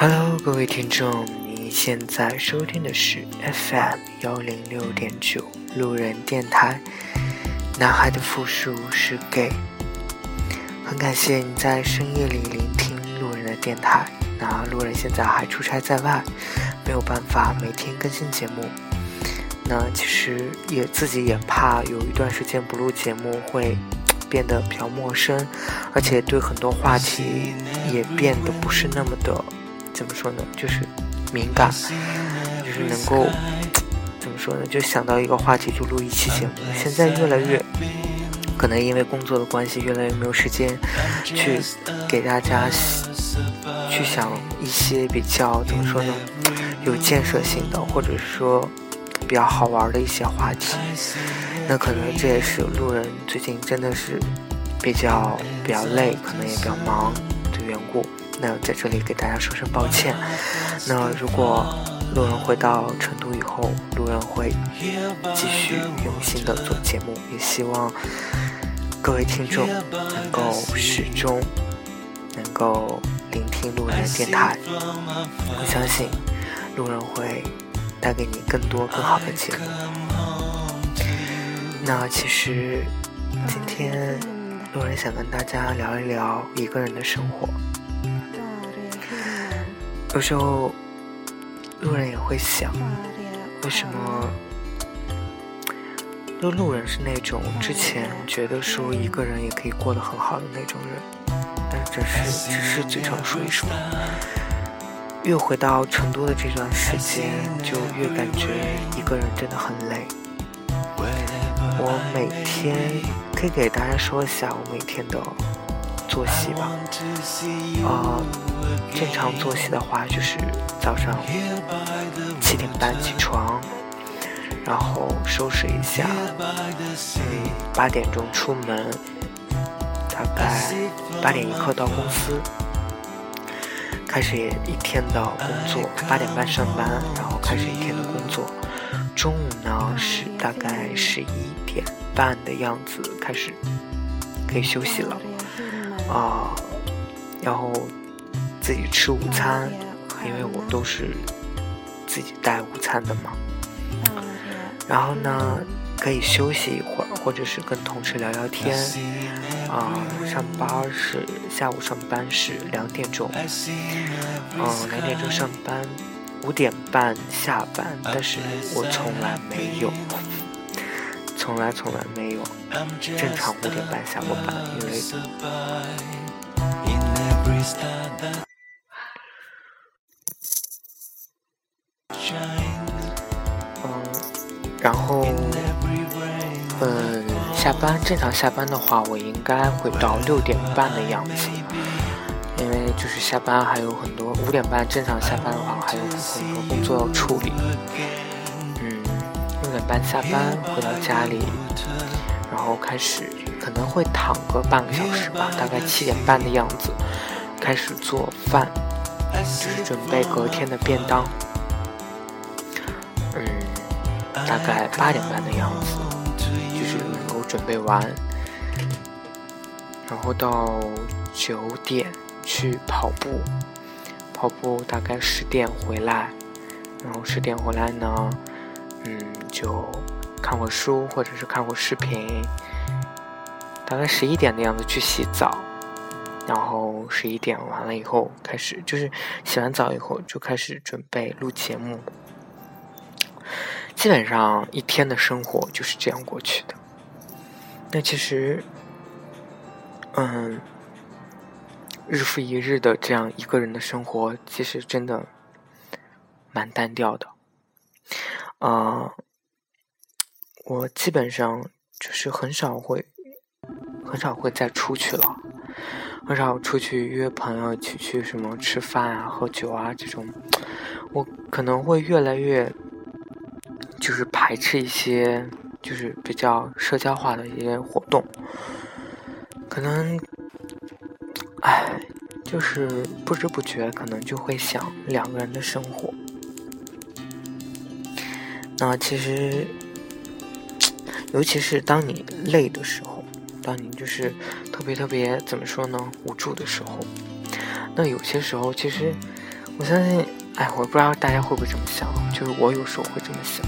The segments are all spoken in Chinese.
Hello，各位听众，您现在收听的是 FM 幺零六点九路人电台。男孩的复数是 gay。很感谢你在深夜里聆听路人的电台。那路人现在还出差在外，没有办法每天更新节目。那其实也自己也怕有一段时间不录节目会变得比较陌生，而且对很多话题也变得不是那么的。怎么说呢？就是敏感，就是能够怎么说呢？就想到一个话题就录一期节目。现在越来越可能因为工作的关系，越来越没有时间去给大家去想一些比较怎么说呢？有建设性的，或者说比较好玩的一些话题。那可能这也是路人最近真的是比较比较累，可能也比较忙的缘故。那在这里给大家说声抱歉。那如果路人回到成都以后，路人会继续用心的做节目，也希望各位听众能够始终能够聆听路人的电台。我相信路人会带给你更多更好的节目。那其实今天路人想跟大家聊一聊一个人的生活。有时候，路人也会想，为什么？就路人是那种之前觉得说一个人也可以过得很好的那种人，但只是只是嘴上说一说。越回到成都的这段时间，就越感觉一个人真的很累。我每天可以给大家说一下我每天的作息吧，啊。正常作息的话，就是早上七点半起床，然后收拾一下，嗯，八点钟出门，大概八点一刻到公司，开始一天的工作。八点半上班，然后开始一天的工作。中午呢是大概十一点半的样子开始可以休息了，啊，然后。自己吃午餐，因为我都是自己带午餐的嘛。然后呢，可以休息一会儿，或者是跟同事聊聊天。啊，上班是下午上班是两点钟，嗯，两点钟上班，五点半下班。但是我从来没有，从来从来没有正常五点半下过班，因为嗯。然后，嗯，下班正常下班的话，我应该会到六点半的样子，因为就是下班还有很多五点半正常下班的话，还有很多工作要处理。嗯，六点半下班回到家里，然后开始可能会躺个半个小时吧，大概七点半的样子开始做饭，就是准备隔天的便当。嗯大概八点半的样子，就是能够准备完，然后到九点去跑步，跑步大概十点回来，然后十点回来呢，嗯，就看会书或者是看会视频，大概十一点的样子去洗澡，然后十一点完了以后开始，就是洗完澡以后就开始准备录节目。基本上一天的生活就是这样过去的。那其实，嗯，日复一日的这样一个人的生活，其实真的蛮单调的。啊，我基本上就是很少会，很少会再出去了，很少出去约朋友一起去什么吃饭啊、喝酒啊这种。我可能会越来越。就是排斥一些就是比较社交化的一些活动，可能，唉，就是不知不觉可能就会想两个人的生活。那其实，尤其是当你累的时候，当你就是特别特别怎么说呢，无助的时候，那有些时候其实我相信，哎，我不知道大家会不会这么想，就是我有时候会这么想，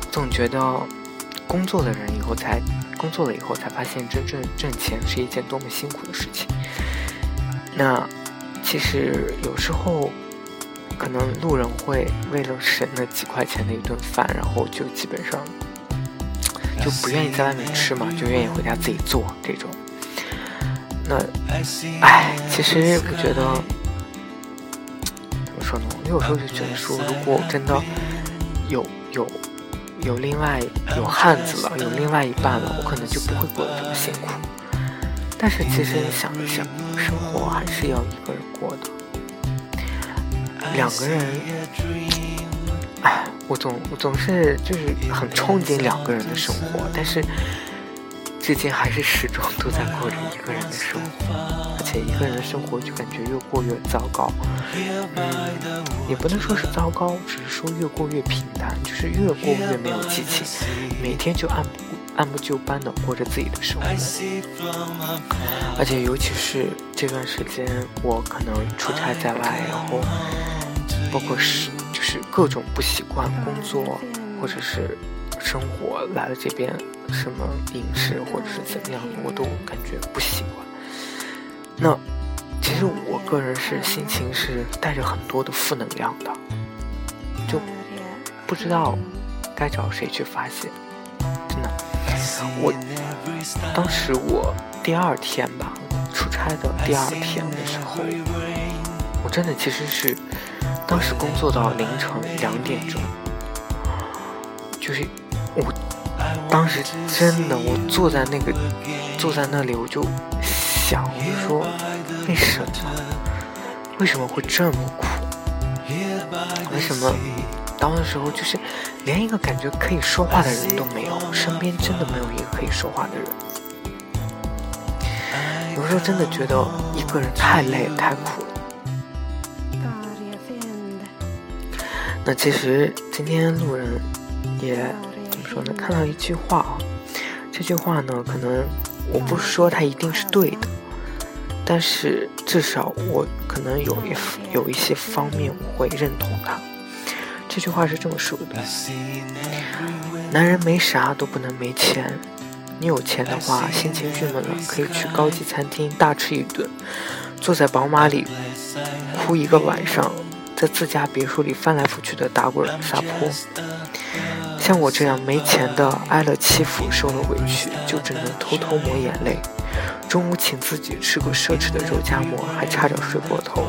我总觉得工作的人以后才工作了以后才发现，真正挣钱是一件多么辛苦的事情。那其实有时候，可能路人会为了省那几块钱的一顿饭，然后就基本上就不愿意在外面吃嘛，就愿意回家自己做这种。那，哎，其实我觉得，怎么说呢？我有时候就觉得说，如果真的有有有另外有汉子了，有另外一半了，我可能就不会过得这么辛苦。但是其实你想一想，生活还是要一个人过的。两个人，哎，我总我总是就是很憧憬两个人的生活，但是。至今还是始终都在过着一个人的生活，而且一个人的生活就感觉越过越糟糕。嗯，也不能说是糟糕，只是说越过越平淡，就是越过越没有激情，每天就按部按部就班的过着自己的生活。而且尤其是这段时间，我可能出差在外，然后包括是就是各种不习惯工作，或者是。生活来了这边，什么饮食或者是怎么样的，我都感觉不习惯。那其实我个人是心情是带着很多的负能量的，就不知道该找谁去发泄。真的，我当时我第二天吧，出差的第二天的时候，我真的其实是当时工作到凌晨两点钟，就是。我当时真的，我坐在那个坐在那里，我就想我就说，为什么？为什么会这么苦？为什么当时候就是连一个感觉可以说话的人都没有？身边真的没有一个可以说话的人。有时候真的觉得一个人太累太苦了。那其实今天路人也怎么。说呢，看到一句话啊，这句话呢，可能我不说它一定是对的，但是至少我可能有一有一些方面我会认同它。这句话是这么说的：男人没啥都不能没钱，你有钱的话，心情郁闷了可以去高级餐厅大吃一顿，坐在宝马里哭一个晚上，在自家别墅里翻来覆去的打滚撒泼。像我这样没钱的，挨了欺负，受了委屈，就只能偷偷抹眼泪。中午请自己吃个奢侈的肉夹馍，还差点睡过头。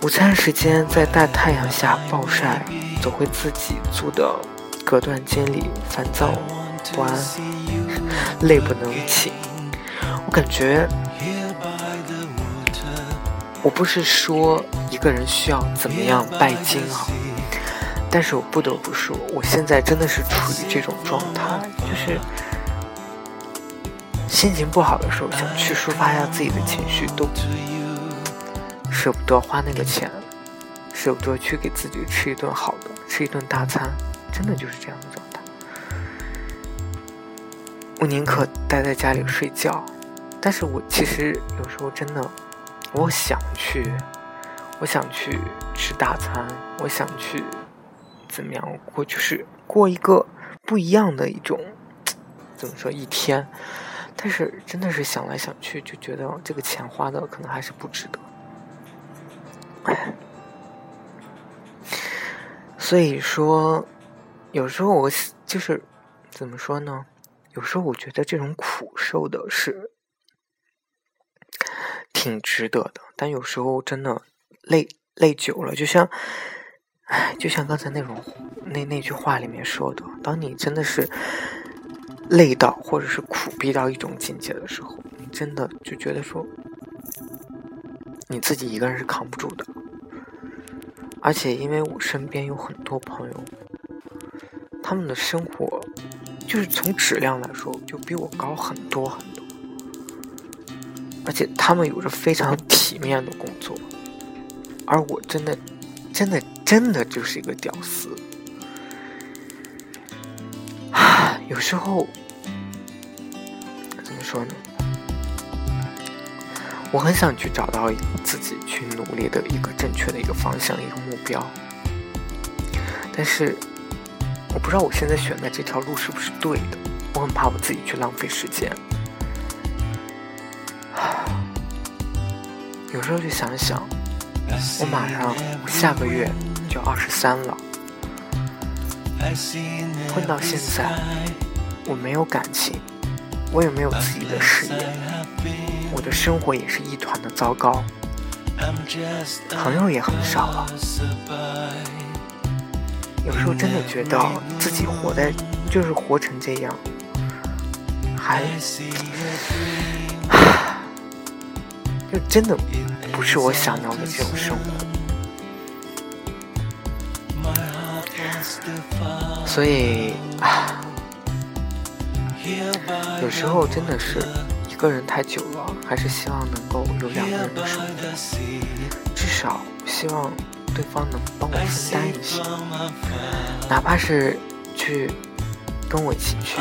午餐时间在大太阳下暴晒，走回自己租的隔断间里，烦躁不安，泪不能停。我感觉，我不是说一个人需要怎么样拜金啊。但是我不得不说，我现在真的是处于这种状态，就是心情不好的时候，想去抒发一下自己的情绪，都舍不得花那个钱，舍不得去给自己吃一顿好的，吃一顿大餐，真的就是这样的状态。我宁可待在家里睡觉，但是我其实有时候真的，我想去，我想去吃大餐，我想去。怎么样过？就是过一个不一样的一种，怎么说一天？但是真的是想来想去，就觉得这个钱花的可能还是不值得。所以说，有时候我就是怎么说呢？有时候我觉得这种苦受的是挺值得的，但有时候真的累累久了，就像。唉，就像刚才那种那那句话里面说的，当你真的是累到或者是苦逼到一种境界的时候，你真的就觉得说你自己一个人是扛不住的。而且因为我身边有很多朋友，他们的生活就是从质量来说就比我高很多很多，而且他们有着非常体面的工作，而我真的真的。真的就是一个屌丝啊！有时候怎么说呢？我很想去找到自己去努力的一个正确的一个方向，一个目标。但是，我不知道我现在选的这条路是不是对的。我很怕我自己去浪费时间。有时候就想想，我马上下个月就二十三了，混到现在，我没有感情，我也没有自己的事业。我的生活也是一团的糟糕，朋友也很少了。有时候真的觉得自己活在，就是活成这样，还，就真的不是我想要的这种生活。所以，有时候真的是。一个人太久了，还是希望能够有两个人的生活，至少希望对方能帮我分担一些，哪怕是去跟我一起去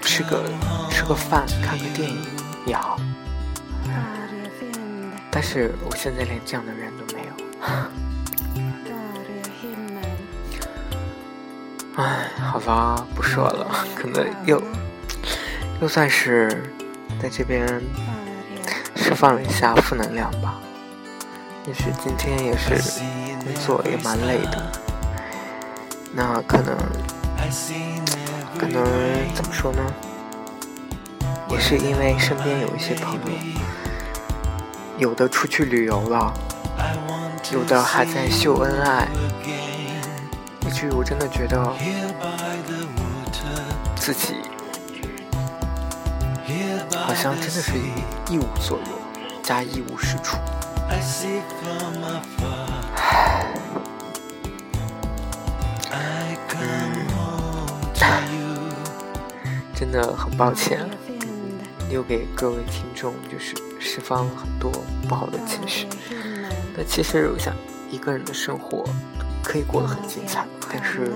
吃个吃个饭、看个电影也好。但是我现在连这样的人都没有。唉，好吧，不说了，可能又又算是。在这边释放了一下负能量吧。也许今天也是工作也蛮累的，那可能可能怎么说呢？也是因为身边有一些朋友，有的出去旅游了，有的还在秀恩爱。以至于我真的觉得自己。好像真的是一无所有，加一无是处。嗯，真的很抱歉，留给各位听众就是释放了很多不好的情绪。那其实我想，一个人的生活可以过得很精彩，但是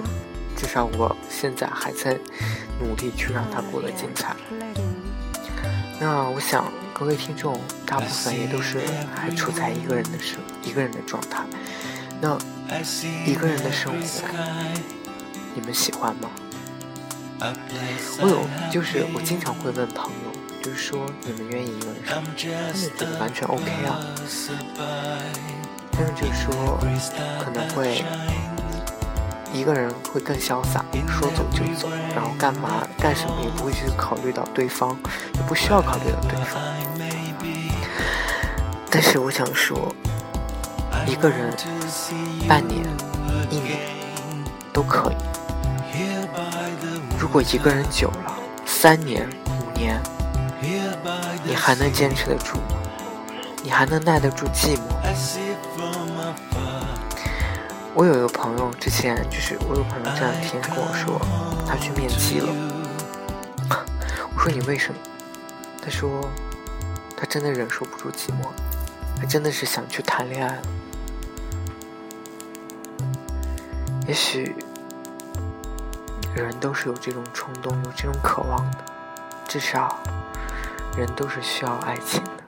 至少我现在还在努力去让它过得精彩。那我想，各位听众大部分也都是还处在一个人的生一个人的状态。那一个人的生活，你们喜欢吗？我有，就是我经常会问朋友，就是说你们愿意一个人生活，他们觉得完全 OK 啊。他们就是说可能会。一个人会更潇洒，说走就走，然后干嘛干什么也不会去考虑到对方，也不需要考虑到对方。但是我想说，一个人半年、一年都可以。如果一个人久了，三年、五年，你还能坚持得住吗？你还能耐得住寂寞？我有一个朋友，之前就是我有朋友这两天跟我说，他去面基了。我说你为什么？他说他真的忍受不住寂寞，他真的是想去谈恋爱了。也许人都是有这种冲动，有这种渴望的，至少人都是需要爱情的。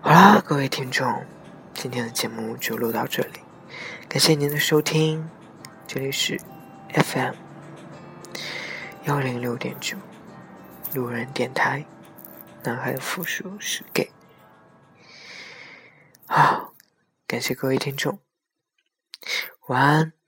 好啦，各位听众。今天的节目就录到这里，感谢您的收听，这里是 FM 幺零六点九路人电台，男孩的复数是 gay。好，感谢各位听众，晚安。